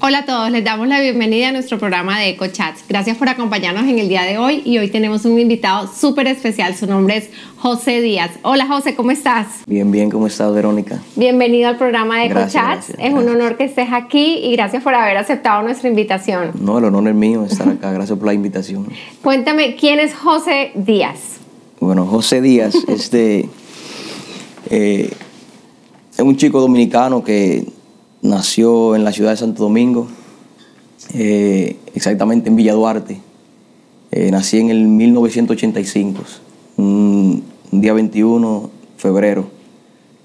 Hola a todos, les damos la bienvenida a nuestro programa de EcoChats. Gracias por acompañarnos en el día de hoy y hoy tenemos un invitado súper especial. Su nombre es José Díaz. Hola José, ¿cómo estás? Bien, bien, ¿cómo estás Verónica? Bienvenido al programa de EcoChats. gracias, es un honor que estés aquí y gracias por haber aceptado nuestra invitación. No, el honor es mío estar acá, gracias por la invitación. Cuéntame, ¿quién es José Díaz? Bueno, José Díaz, este, eh, es un chico dominicano que nació en la ciudad de Santo Domingo, eh, exactamente en Villa Duarte. Eh, nací en el 1985, un, un día 21 de febrero.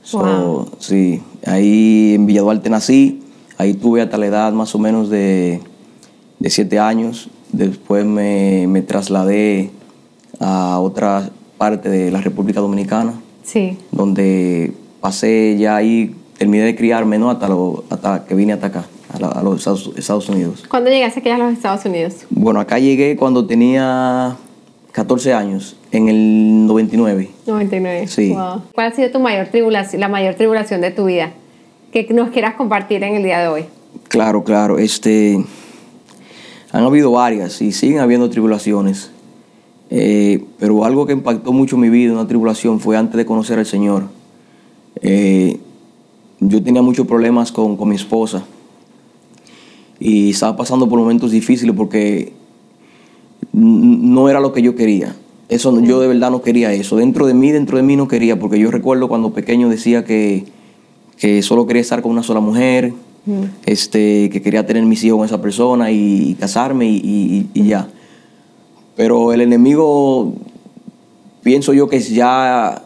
So, Wow. Sí, ahí en Villa Duarte nací, ahí tuve hasta la edad más o menos de, de siete años. Después me, me trasladé a otra parte de la República Dominicana, Sí. donde pasé ya ahí, terminé de criarme, ¿no? Hasta, lo- hasta que vine hasta acá, a, la- a los Estados, Estados Unidos. ¿Cuándo llegaste aquí a los Estados Unidos? Bueno, acá llegué cuando tenía 14 años, en el 99. 99. Sí. Wow. ¿Cuál ha sido tu mayor tribulación, la mayor tribulación de tu vida? Que nos quieras compartir en el día de hoy. Claro, claro. Este, han habido varias y siguen habiendo tribulaciones. Eh, pero algo que impactó mucho mi vida, una tribulación, fue antes de conocer al Señor. Eh, yo tenía muchos problemas con, con mi esposa y estaba pasando por momentos difíciles porque no era lo que yo quería. Eso yo de verdad no quería eso. Dentro de mí, dentro de mí no quería, porque yo recuerdo cuando pequeño decía que, que solo quería estar con una sola mujer, este, que quería tener mis hijos con esa persona y, casarme y, y- y ya. Pero el enemigo, pienso yo que ya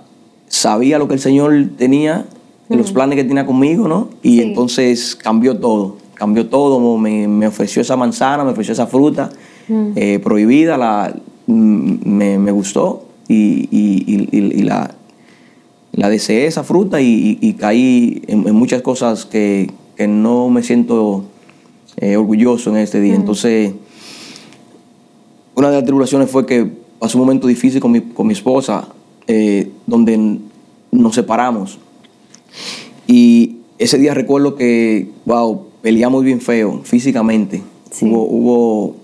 sabía lo que el Señor tenía, los planes que tenía conmigo, ¿no? Y Sí. entonces cambió todo, cambió todo, me, me ofreció esa manzana, me ofreció esa fruta eh, prohibida, la, mm, me, me gustó y, y- y- y- y la, la deseé esa fruta y, caí en, en muchas cosas que, que no me siento eh, orgulloso en este día. Entonces, una de las tribulaciones fue que pasó un momento difícil con mi, con mi esposa, eh, donde nos separamos. Y ese día recuerdo que, wow, peleamos bien feo físicamente. Sí. Hubo, hubo,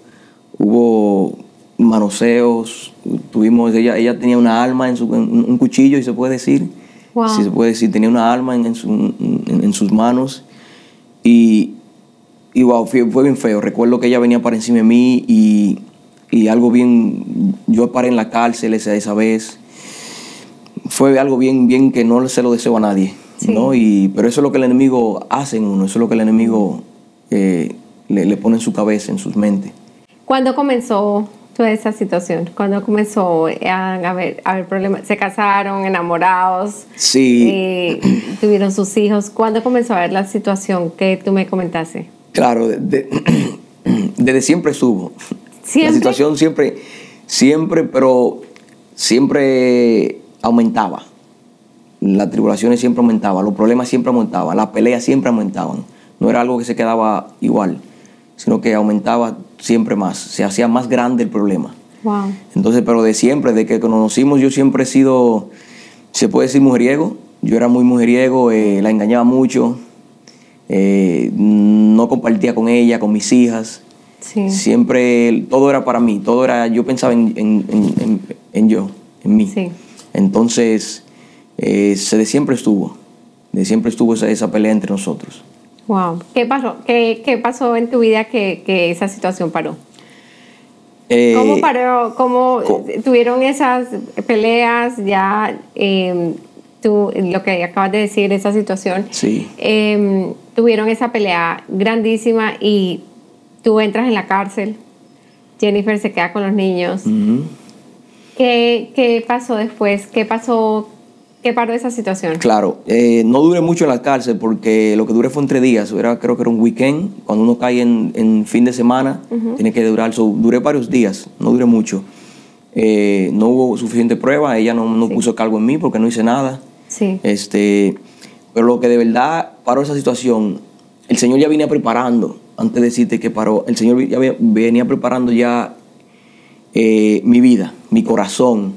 hubo manoseos, tuvimos, ella, ella tenía una arma en su, un cuchillo, y se puede decir. Wow. Si se puede decir, tenía una arma en, en su- en- en sus manos. Y, y wow, fue, fue bien feo. Recuerdo que ella venía para encima de mí y, y algo bien. Yo paré en la cárcel esa, esa vez. Fue algo bien, bien que no se lo deseo a nadie. Sí. ¿no? Y, pero eso es lo que el enemigo hace en uno, eso es lo que el enemigo eh, le, le pone en su cabeza, en sus mentes. ¿Cuándo comenzó toda esa situación? ¿Cuándo comenzó a haber, a haber problemas? ¿Se casaron, enamorados? Sí, Eh, ¿Tuvieron sus hijos? ¿Cuándo comenzó a ver la situación que tú me comentaste? claro, de- de- desde siempre estuvo. ¿Siempre? La situación siempre, siempre, pero siempre aumentaba. Las tribulaciones siempre aumentaban, los problemas siempre aumentaban, las peleas siempre aumentaban. No era algo que se quedaba igual, sino que aumentaba siempre más, se hacía más grande el problema. Wow. Entonces, pero de siempre, de que conocimos, yo siempre he sido, se puede decir mujeriego. Yo era muy mujeriego, eh, la engañaba mucho, eh, no compartía con ella, con mis hijas. Sí. Siempre, todo era para mí, todo era, yo pensaba en, en- en- en- en yo, en mí. Sí. Entonces, eh, se de siempre estuvo, de siempre estuvo esa, esa pelea entre nosotros. Wow. ¿Qué pasó? ¿Qué, qué pasó en tu vida que, que esa situación paró? Eh, ¿Cómo paró? ¿Cómo co- tuvieron esas peleas? Ya, eh, tú, lo que acabas de decir, esa situación. Sí. Eh, tuvieron esa pelea grandísima y tú entras en la cárcel. Jennifer se queda con los niños. ¿Qué, qué pasó después? ¿Qué pasó? ¿Qué paró esa situación? Claro, eh, no duré mucho en la cárcel porque lo que duré fue entre días, era, creo que era un weekend, cuando uno cae en, en fin de semana, tiene que durar, so, duré varios días, no duré mucho. Eh, no hubo suficiente prueba, ella no, no Sí. puso cargo en mí porque no hice nada. Sí. Este, pero lo que de verdad paró esa situación, el Señor ya venía preparando, antes de decirte que paró, el Señor ya ve- venía preparando ya eh, mi vida, mi corazón.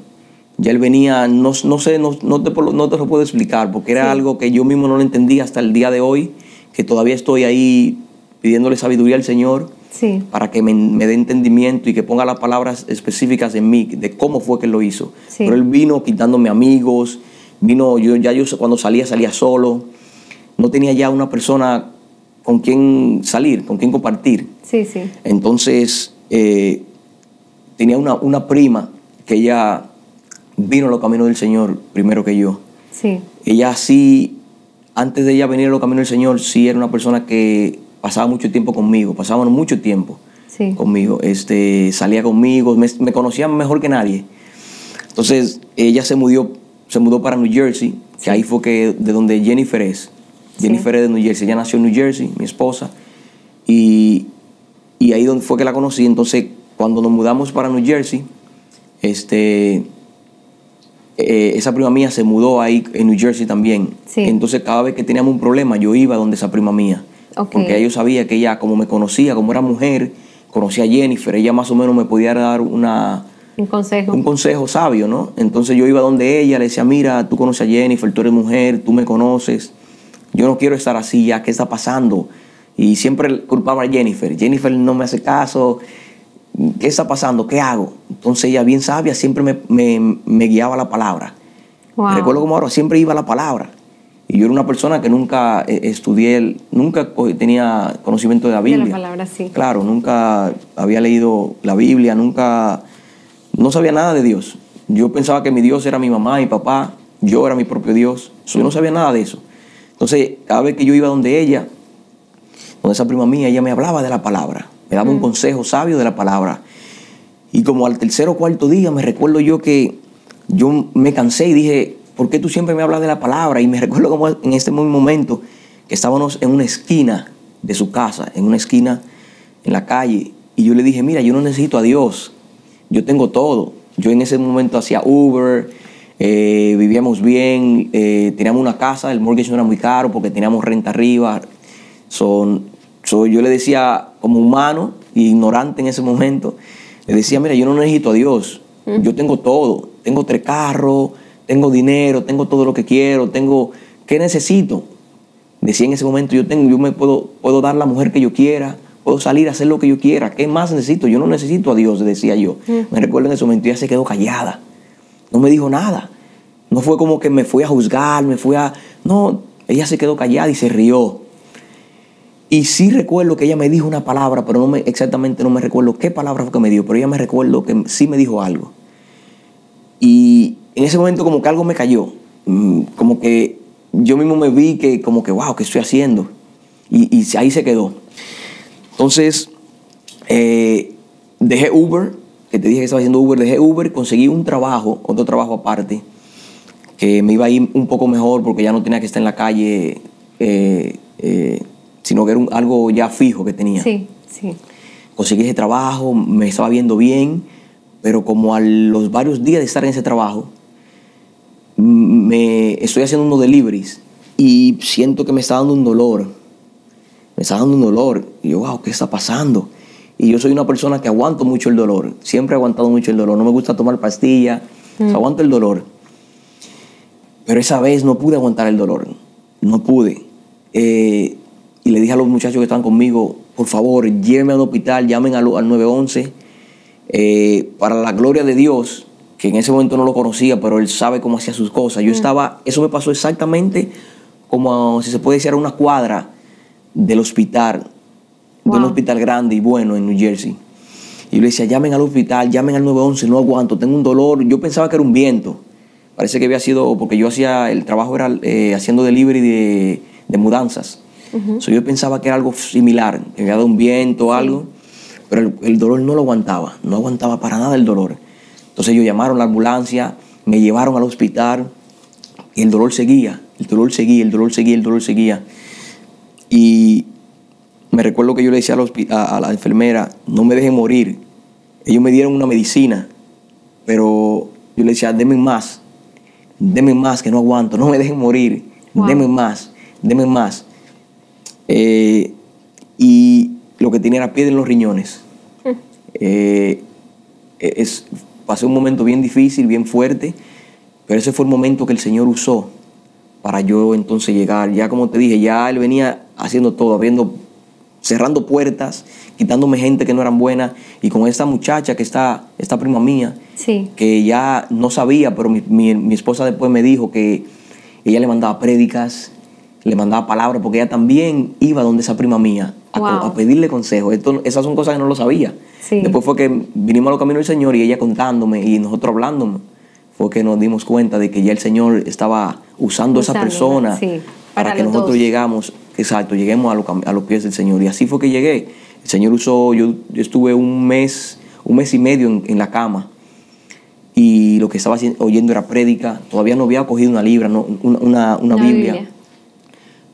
Ya él venía, no, no sé, no, no te, por- no te lo puedo explicar, porque era Sí. algo que yo mismo no lo entendía hasta el día de hoy, que todavía estoy ahí pidiéndole sabiduría al Señor Sí. para que me, me dé entendimiento y que ponga las palabras específicas en mí de cómo fue que él lo hizo. Sí. Pero él vino quitándome amigos, vino, yo ya yo cuando salía salía solo, no tenía ya una persona con quien salir, con quien compartir. Sí, sí. Entonces, eh, tenía una, una prima que ella vino a los caminos del Señor primero que yo. Sí. Ella sí, antes de ella venir a los caminos del Señor, sí era una persona que pasaba mucho tiempo conmigo, pasábamos mucho tiempo Sí. conmigo, este, salía conmigo, me, me conocía mejor que nadie. Entonces, ella se mudó, se mudó para New Jersey, que ahí fue que, de donde Jennifer es. Sí. Jennifer es de New Jersey, ella nació en New Jersey, mi esposa, y, y ahí fue que la conocí. Entonces, cuando nos mudamos para New Jersey, este, eh, esa prima mía se mudó ahí en New Jersey también. Sí. Entonces, cada vez que teníamos un problema, yo iba donde esa prima mía. Porque yo sabía que ella, como me conocía, como era mujer, conocía a Jennifer, ella más o menos me podía dar una, Un consejo. un consejo sabio, ¿no? Entonces yo iba donde ella, le decía, mira, tú conoces a Jennifer, tú eres mujer, tú me conoces, yo no quiero estar así ya, ¿qué está pasando? Y siempre culpaba a Jennifer, Jennifer no me hace caso, ¿qué está pasando? ¿Qué hago? Entonces ella, bien sabia, siempre me, me- me guiaba la palabra. Wow. Recuerdo como ahora, siempre iba a la palabra. Y yo era una persona que nunca eh, estudié, nunca tenía conocimiento de la De la Biblia. palabra, sí. Claro, nunca había leído la Biblia, nunca, no sabía nada de Dios. Yo pensaba que mi Dios era mi mamá, mi papá, yo era mi propio Dios. So, Yo no sabía nada de eso. Entonces, cada vez que yo iba donde ella, donde esa prima mía, ella me hablaba de la palabra, me daba un consejo sabio de la palabra. Y como al tercer o cuarto día me recuerdo yo que yo me cansé y dije, ¿por qué tú siempre me hablas de la palabra? Y me recuerdo como en este mismo momento que estábamos en una esquina de su casa, en una esquina en la calle, y yo le dije, mira, yo no necesito a Dios, yo tengo todo. Yo en ese momento hacía Uber, eh, vivíamos bien, eh, teníamos una casa, el mortgage no era muy caro porque teníamos renta arriba. Son, so, yo le decía, como humano, ignorante en ese momento, le decía, mira, yo no necesito a Dios, yo tengo todo, tengo tres carros, tengo dinero, tengo todo lo que quiero, tengo, ¿qué necesito? Decía en ese momento, yo tengo, yo me puedo, puedo dar la mujer que yo quiera, puedo salir a hacer lo que yo quiera, ¿qué más necesito? Yo no necesito a Dios, decía yo. Me recuerdo en ese momento, ella se quedó callada, no me dijo nada. No fue como que me fui a juzgar, me fui a... No, ella se quedó callada y se rió. Y sí recuerdo que ella me dijo una palabra, pero no me, exactamente no me recuerdo qué palabra fue que me dio, pero ella me recuerdo que sí me dijo algo. Y en ese momento como que algo me cayó, Mm, como que yo mismo me vi que como que, wow, ¿qué estoy haciendo? Y, y ahí se quedó. Entonces, eh, dejé Uber, que te dije que estaba haciendo Uber, dejé Uber, conseguí un trabajo, otro trabajo aparte, que me iba a ir un poco mejor porque ya no tenía que estar en la calle, eh, eh, sino que era un- algo ya fijo que tenía. Sí, sí. Conseguí ese trabajo, me estaba viendo bien, pero como a los varios días de estar en ese trabajo, me estoy haciendo unos deliveries y siento que me está dando un dolor. Me está dando un dolor. Y yo, wow, ¿qué está pasando? Y yo soy una persona que aguanto mucho el dolor. Siempre he aguantado mucho el dolor. No me gusta tomar pastillas. o sea, aguanto el dolor. Pero esa vez no pude aguantar el dolor. No pude. Eh, y le dije a los muchachos que estaban conmigo, por favor, llévenme al hospital, llamen al, al 911. eh, para la gloria de Dios, que en ese momento no lo conocía, pero Él sabe cómo hacía sus cosas. Yo estaba, eso me pasó exactamente como, si se puede decir, a una cuadra del hospital, de un hospital grande y bueno en New Jersey. Y yo le decía, llamen al hospital, llamen al 911, no aguanto, tengo un dolor. Yo pensaba que era un viento. Parece que había sido, porque yo hacía, el trabajo era eh, haciendo delivery de, de mudanzas. So, yo pensaba que era algo similar, que había dado un viento o algo, pero el, el dolor no lo aguantaba, no aguantaba para nada el dolor. Entonces ellos llamaron a la ambulancia, me llevaron al hospital y el dolor seguía, el dolor seguía, el dolor seguía, el dolor seguía. Y me recuerdo que yo le decía a la enfermera, no me dejen morir. Ellos me dieron una medicina, pero yo le decía, denme más, denme más, que no aguanto, no me dejen morir, Wow. denme más, denme más. Eh, y lo que tenía era piedra en los riñones. Eh, es, pasé un momento bien difícil, bien fuerte, pero ese fue el momento que el Señor usó para yo entonces llegar. Ya como te dije, ya Él venía haciendo todo, abriendo cerrando puertas, quitándome gente que no eran buenas, y con esta muchacha que está, esta prima mía, Sí. que ya no sabía, pero mi, mi- mi esposa después me dijo que ella le mandaba prédicas, le mandaba palabras, porque ella también iba donde esa prima mía a, co- Wow. a pedirle consejo. Esto, esas son cosas que no lo sabía. Sí. Después fue que vinimos a los caminos del Señor y ella contándome y nosotros hablándome, fue que nos dimos cuenta de que ya el Señor estaba usando a esa persona sí, para, para que nosotros dos. llegamos, exacto, lleguemos a, los cam- a los pies del Señor. Y así fue que llegué. El Señor usó, yo, yo estuve un mes, un mes y medio en, en la cama y lo que estaba oyendo era prédica. Todavía no había cogido una libra, no, una, una- una La Biblia.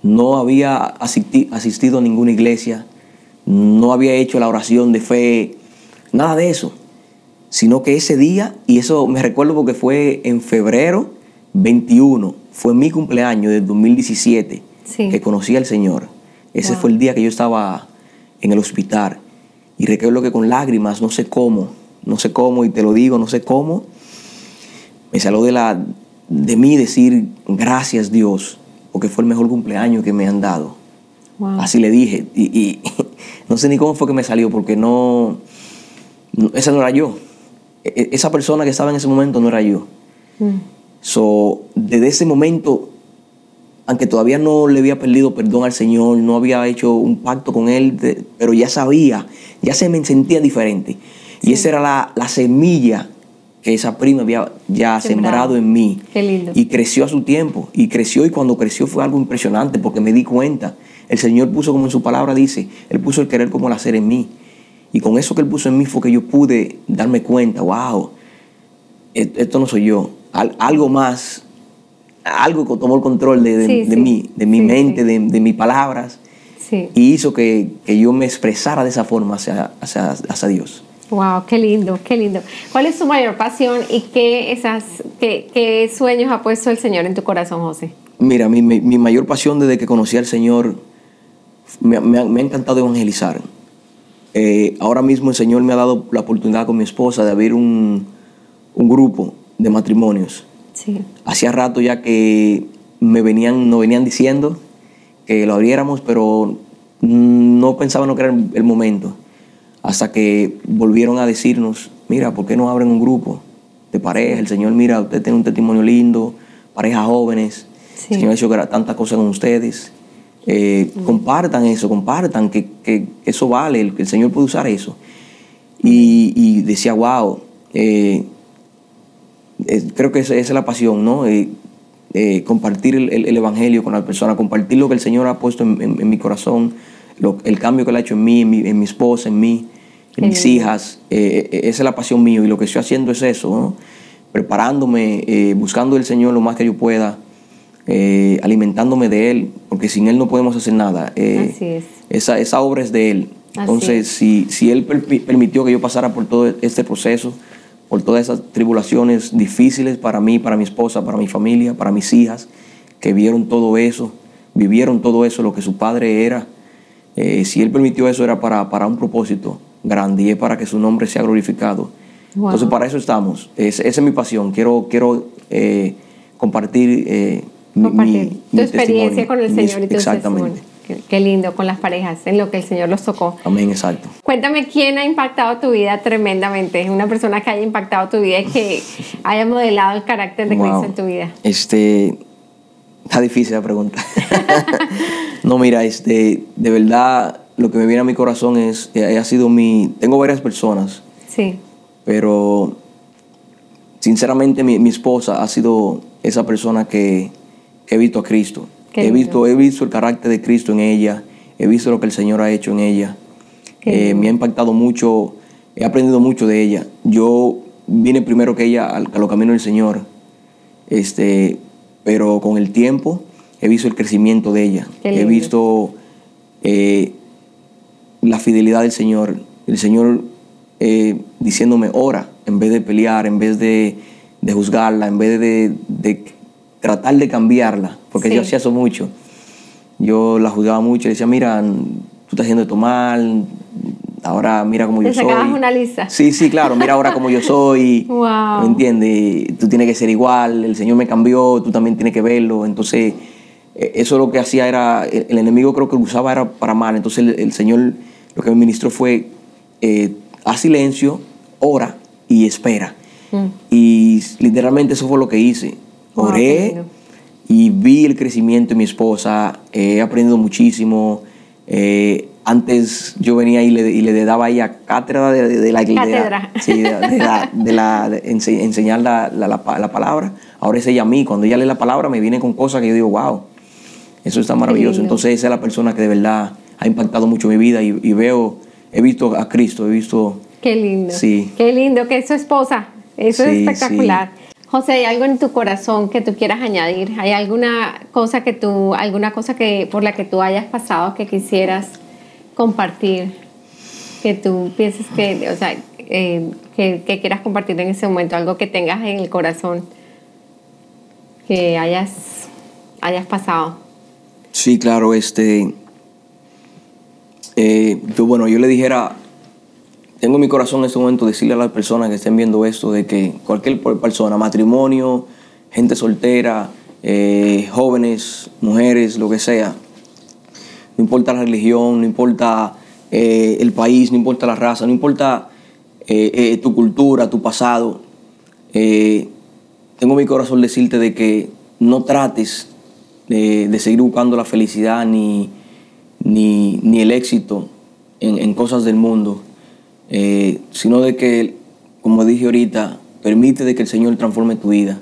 No había asisti- asistido a ninguna iglesia. No había hecho la oración de fe. Nada de eso. Sino que ese día, y eso me recuerdo porque fue en febrero 21, fue mi cumpleaños del 2017, Sí. que conocí al Señor. Ese Wow. fue el día que yo estaba en el hospital. Y recuerdo que con lágrimas, no sé cómo, no sé cómo, y te lo digo, no sé cómo, me salió de, la, de mí decir gracias Dios, porque fue el mejor cumpleaños que me han dado. Wow. Así le dije. Y, y no sé ni cómo fue que me salió, porque no, no- esa no era yo. E- e- Esa persona que estaba en ese momento no era yo. Mm. So, desde ese momento, aunque todavía no le había perdido perdón al Señor, no había hecho un pacto con Él, de- pero ya sabía, ya se me sentía diferente. Y esa era la, la semilla que esa prima había ya Sembrado. sembrado en mí. Qué lindo. Y creció a su tiempo. Y creció y cuando creció fue algo impresionante porque me di cuenta. El Señor puso como en su palabra dice, Él puso el querer como el hacer en mí. Y con eso que Él puso en mí fue que yo pude darme cuenta, wow, esto no soy yo. Al- algo más, algo que tomó el control de, de- Sí, de sí. mí, de mi Sí, mente. De, de mis palabras. Y hizo que, que yo me expresara de esa forma hacia, hacia, hacia Dios. Wow, qué lindo, qué lindo. ¿Cuál es tu mayor pasión y qué, esas, qué, qué sueños ha puesto el Señor en tu corazón, José? Mira, mi, mi- mi mayor pasión desde que conocí al Señor me, me ha, me ha encantado evangelizar. Eh, ahora mismo el Señor me ha dado la oportunidad con mi esposa de abrir un, un grupo de matrimonios. Sí. Hacía rato ya que me venían, nos venían diciendo que lo abriéramos, pero no pensaban que era el, el momento. Hasta que volvieron a decirnos, mira, ¿por qué no abren un grupo de pareja? El Señor, mira, usted tiene un testimonio lindo, parejas jóvenes. Sí. El Señor ha hecho tantas cosas con ustedes. Eh, Compartan eso, compartan, que, que eso vale, el, que el Señor puede usar eso. Y, y decía, wow, eh, eh, creo que esa, esa es la pasión, ¿no? Eh, compartir el, el- el Evangelio con la persona, compartir lo que el Señor ha puesto en, en- en mi corazón, lo- el cambio que Él ha hecho en mí, en mi, en mi esposa, en mí, en mis lindo. hijas. Eh, eh, esa es la pasión mía y lo que estoy haciendo es eso, ¿no? Preparándome, eh, buscando del Señor lo más que yo pueda, eh, alimentándome de Él, porque sin Él no podemos hacer nada. Eh, Así es. Esa, esa obra es de Él. Entonces, es. si, si Él permi- permitió que yo pasara por todo este proceso, por todas esas tribulaciones difíciles para mí, para mi esposa, para mi familia, para mis hijas, que vieron todo eso, vivieron todo eso, lo que su padre era, eh, si Él permitió eso era para, para un propósito grande y es para que su nombre sea glorificado. Wow. Entonces, para eso estamos. Es- esa es mi pasión. Quiero, quiero eh, compartir, eh, mi- Compartir mi- tu mi experiencia con el Mi- Señor y tu Exactamente. Qué, qué lindo con las parejas, en lo que el Señor los tocó. Amén, exacto. Cuéntame quién ha impactado tu vida tremendamente, una persona que haya impactado tu vida y que haya modelado el carácter de Wow. Cristo en tu vida. Este, está difícil la pregunta. no, mira, este, de verdad, lo que me viene a mi corazón es, eh, ha sido mi, tengo varias personas, Sí, pero sinceramente mi, mi esposa ha sido esa persona que, que he visto a Cristo. Qué He lindo. visto, he visto el carácter de Cristo en ella, he visto lo que el Señor ha hecho en ella. Eh, me ha impactado mucho, he aprendido mucho de ella. Yo vine primero que ella al- a los caminos del Señor, este, pero con el tiempo he visto el crecimiento de ella. He visto eh, la fidelidad del Señor. El Señor eh, diciéndome, ora, en vez de pelear, en vez de, de juzgarla, en vez de, de tratar de cambiarla, porque Sí. yo hacía eso mucho. Yo la juzgaba mucho y decía, mira, tú estás haciendo esto mal, ahora mira cómo yo soy. sacabas una lista. Sí, sí, claro, mira ahora cómo yo soy. Wow. ¿Me entiendes? Tú tienes que ser igual, el Señor me cambió, tú también tienes que verlo. Entonces, eh, eso lo que hacía era, el, el enemigo creo que lo usaba era para mal, entonces el, el Señor lo que me ministró fue, eh, haz silencio, ora y espera. Y literalmente eso fue lo que hice. Oré y vi el crecimiento de mi esposa, he aprendido muchísimo. Eh, antes yo venía y le, y le daba a ella cátedra de, de- de la iglesia. Cátedra. Sí, de, la, la- ense- enseñar la, la- la pa- la palabra. Ahora es ella a mí. Cuando ella lee la palabra me viene con cosas que yo digo, wow, eso está maravilloso. Entonces esa es la persona que de verdad ha impactado mucho mi vida y, y veo, he visto a Cristo, he visto... Qué lindo. Sí. Qué lindo que es su esposa. Eso es Sí, espectacular. José, ¿hay algo en tu corazón que tú quieras añadir? ¿Hay alguna cosa que tú, alguna cosa que por la que tú hayas pasado que quisieras compartir? Que tú pienses que, o sea, eh, que, que quieras compartir en ese momento, algo que tengas en el corazón que hayas, hayas pasado. Sí, claro, este... eh, bueno, yo le dijera, tengo en mi corazón en este momento decirle a las personas que estén viendo esto de que cualquier per- persona, matrimonio, gente soltera, eh, jóvenes, mujeres, lo que sea, no importa la religión, no importa eh, el país, no importa la raza, no importa eh, eh, tu cultura, tu pasado, tengo en mi corazón decirte de que no trates de, seguir buscando la felicidad ni, ni, ni el éxito en, cosas del mundo, sino de que, como dije ahorita, permite de que el Señor transforme tu vida.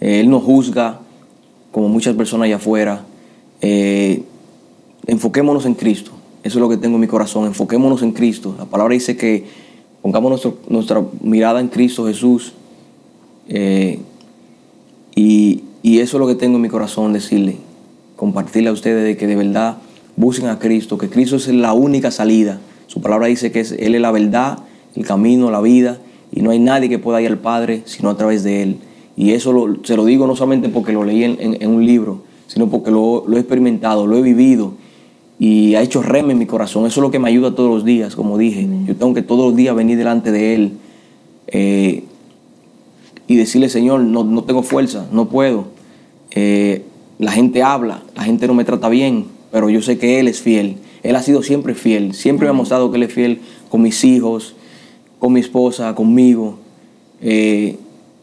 Él no juzga como muchas personas allá afuera. Enfoquémonos en Cristo. Eso es lo que tengo en mi corazón. Enfoquémonos en Cristo. La palabra dice que pongamos nuestra mirada en Cristo Jesús. Eh, y, eso es lo que tengo en mi corazón, decirle, compartirle a ustedes de que de verdad busquen a Cristo, que Cristo es la única salida. Su palabra dice que Él es la verdad, el camino, la vida, y no hay nadie que pueda ir al Padre sino a través de Él. Y eso se lo digo no solamente porque lo leí en, un libro, sino porque lo he experimentado, lo he vivido y ha hecho rema en mi corazón. Eso es lo que me ayuda todos los días, como dije. Yo tengo que todos los días venir delante de Él eh, y decirle, Señor, no, no tengo fuerza, no puedo. Eh, la gente habla, la gente no me trata bien, pero yo sé que Él es fiel. Él ha sido siempre fiel, siempre me ha mostrado que Él es fiel con mis hijos, con mi esposa, conmigo. Eh,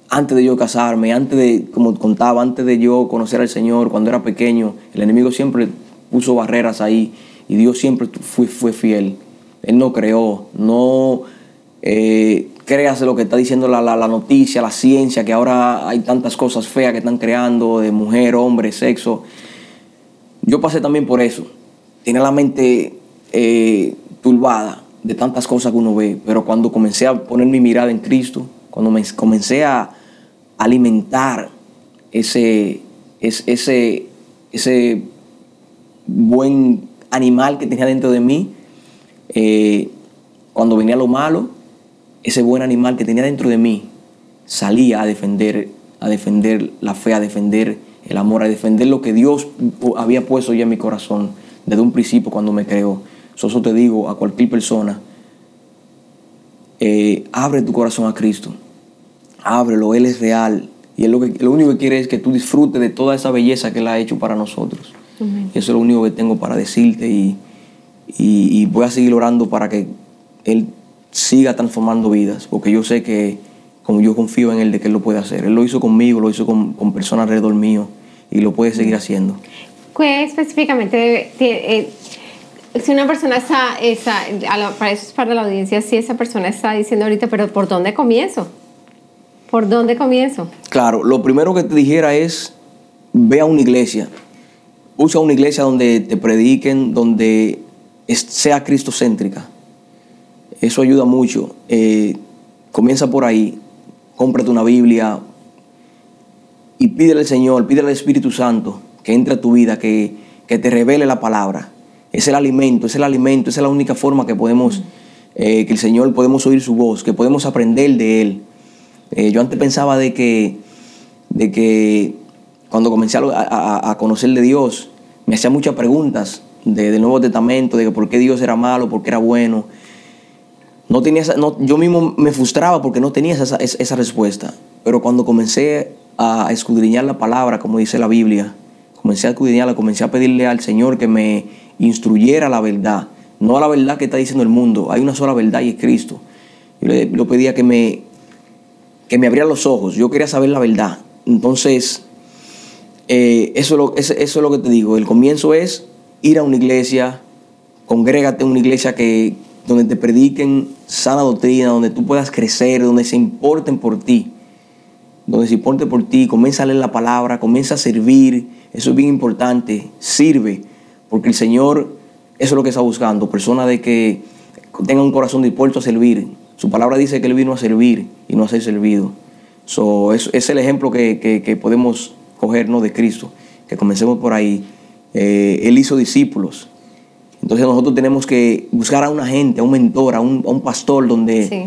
antes de yo casarme, antes de, como contaba, antes de yo conocer al Señor, cuando era pequeño, el enemigo siempre puso barreras ahí y Dios siempre fue, fue fiel. Él no creó, no eh, créase lo que está diciendo la, la- la noticia, la ciencia, que ahora hay tantas cosas feas que están creando de mujer, hombre, sexo. Yo pasé también por eso. Tiene la mente eh, turbada de tantas cosas que uno ve, pero cuando comencé a poner mi mirada en Cristo, cuando me comencé a alimentar ese, es- ese, ese buen animal que tenía dentro de mí, eh, cuando venía lo malo, ese buen animal que tenía dentro de mí salía a defender, a defender la fe, a defender el amor, a defender lo que Dios había puesto ya en mi corazón desde un principio cuando me creó. So, Eso te digo a cualquier persona, eh, abre tu corazón a Cristo, ábrelo, Él es real y él lo, lo único que quiere es que tú disfrutes de toda esa belleza que Él ha hecho para nosotros. Eso es lo único que tengo para decirte y, y, y voy a seguir orando para que Él siga transformando vidas, porque yo sé que como yo confío en Él de que Él lo puede hacer. Él lo hizo conmigo, lo hizo con, con personas alrededor mío y lo puede seguir haciendo. ¿Qué específicamente eh, si una persona está, está a la- para eso es para la audiencia, si esa persona está diciendo ahorita, pero ¿por dónde comienzo? ¿Por dónde comienzo? Claro, lo primero que te dijera es, ve a una iglesia. Usa una iglesia donde te prediquen, donde sea cristocéntrica. Eso ayuda mucho. Eh, comienza por ahí, cómprate una Biblia y pídele al Señor, pídele al Espíritu Santo que entre a tu vida, que, que te revele la palabra. Es el alimento, es el alimento, es la única forma que podemos, eh, que el Señor podemos oír su voz, que podemos aprender de Él. Eh, yo antes pensaba de que, de que cuando comencé a, a- a conocer de Dios, me hacía muchas preguntas de- del Nuevo Testamento, de por qué Dios era malo, por qué era bueno. No tenía esa- no- yo mismo me frustraba porque no tenía esa, esa- respuesta. Pero cuando comencé a escudriñar la palabra, como dice la Biblia, comencé a escudriñarla, comencé a pedirle al Señor que me instruyera la verdad, no a la verdad que está diciendo el mundo, hay una sola verdad y es Cristo. Yo le, le pedía que me, que me abriera los ojos, yo quería saber la verdad. Entonces, eh, eso, es lo, eso, es lo que te digo, el comienzo es ir a una iglesia, congrégate en una iglesia que, donde te prediquen sana doctrina, donde tú puedas crecer, donde se importen por ti, donde se importen por ti, comienza a leer la palabra, comienza a servir, eso es bien importante, sirve, porque el Señor, eso es lo que está buscando, personas de que tengan un corazón dispuesto a servir. Su palabra dice que Él vino a servir y no a ser servido. So, es, el ejemplo que podemos cogernos de Cristo, que comencemos por ahí. Eh, él hizo discípulos. Entonces nosotros tenemos que buscar a una gente, a un mentor, a un, a un pastor donde Sí.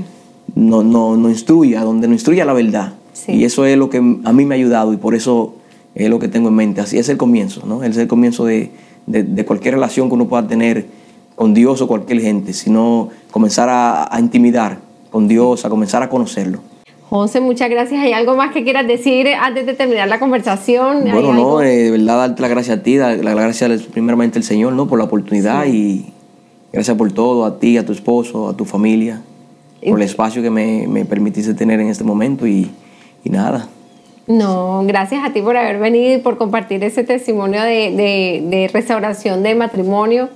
nos no, no instruya, donde nos instruya la verdad. Sí. Y eso es lo que a mí me ha ayudado y por eso es lo que tengo en mente. Así es el comienzo, ¿no? Es el comienzo de, de- de cualquier relación que uno pueda tener con Dios o cualquier gente, sino comenzar a, a intimidar con Dios, a comenzar a conocerlo. José, muchas gracias. ¿Hay algo más que quieras decir antes de terminar la conversación? ¿Hay Bueno, no, eh, de verdad darte la gracia a ti, dar la gracia primeramente al Señor, ¿no? Por la oportunidad y gracias por todo, a ti, a tu esposo, a tu familia, por el espacio que me, me permitiste tener en este momento y, y nada. No, gracias a ti por haber venido y por compartir ese testimonio de, de- de restauración de matrimonio.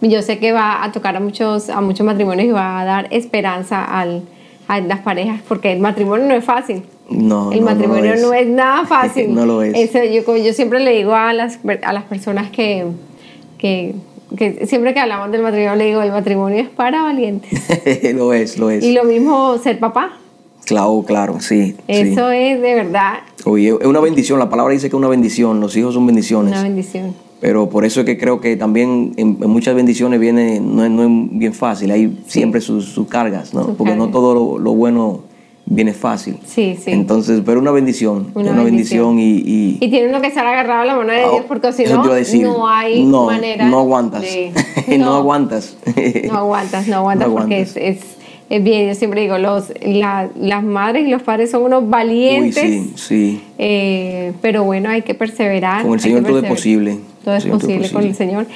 Yo sé que va a tocar a muchos, a muchos matrimonios y va a dar esperanza al- a las parejas, porque el matrimonio no es fácil. No, el no, matrimonio no, no es. nada fácil. No lo es. Eso, yo, como yo siempre le digo a las, a las personas que, que, que siempre que hablamos del matrimonio, le digo, el matrimonio es para valientes. lo es, lo es. Y lo mismo ser papá. Claro, claro, sí. Eso sí. es de verdad Oye, es una bendición, la palabra dice que es una bendición, los hijos son bendiciones. una bendición. Pero por eso es que creo que también en, en muchas bendiciones viene, no, es- no es bien fácil, hay siempre sus, sus cargas, ¿no? Sus Porque no todo lo, lo bueno viene fácil. Sí, sí. Entonces, pero una bendición, Una una, bendición. bendición, y, y- Y tiene uno que estar agarrado a la mano de Ah, Dios porque si no, decir. no hay no, manera. No aguantas. de- no. aguantas. No aguantas, no aguantas No porque es, es bien. Yo siempre digo, los, la- las madres y los padres son unos Uy, valientes. sí, sí. eh, pero bueno, hay que perseverar. Con el Señor todo es posible. Todo es posible con el Señor.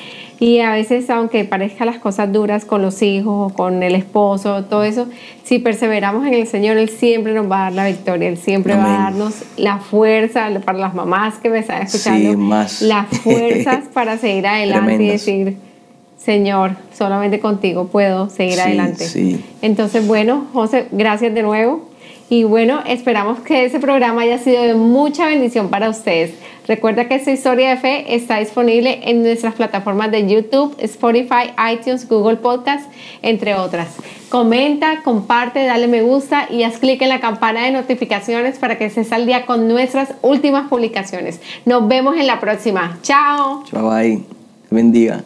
Y a veces, aunque parezcan las cosas duras con los hijos, con el esposo, todo eso, si perseveramos en el Señor, Él siempre nos va a dar la victoria. Él siempre va a darnos la fuerza, para las mamás que me están escuchando, Sí, más. las fuerzas para seguir adelante y decir, Señor, solamente contigo puedo seguir Sí, adelante. sí. Entonces, bueno, José, gracias de nuevo. Y bueno, esperamos que ese programa haya sido de mucha bendición para ustedes. Recuerda que esta historia de fe está disponible en nuestras plataformas de YouTube, Spotify, iTunes, Google Podcast, entre otras. Comenta, comparte, dale me gusta y haz clic en la campana de notificaciones para que estés al día con nuestras últimas publicaciones. Nos vemos en la próxima. Chao. Bye bye. Bendiga.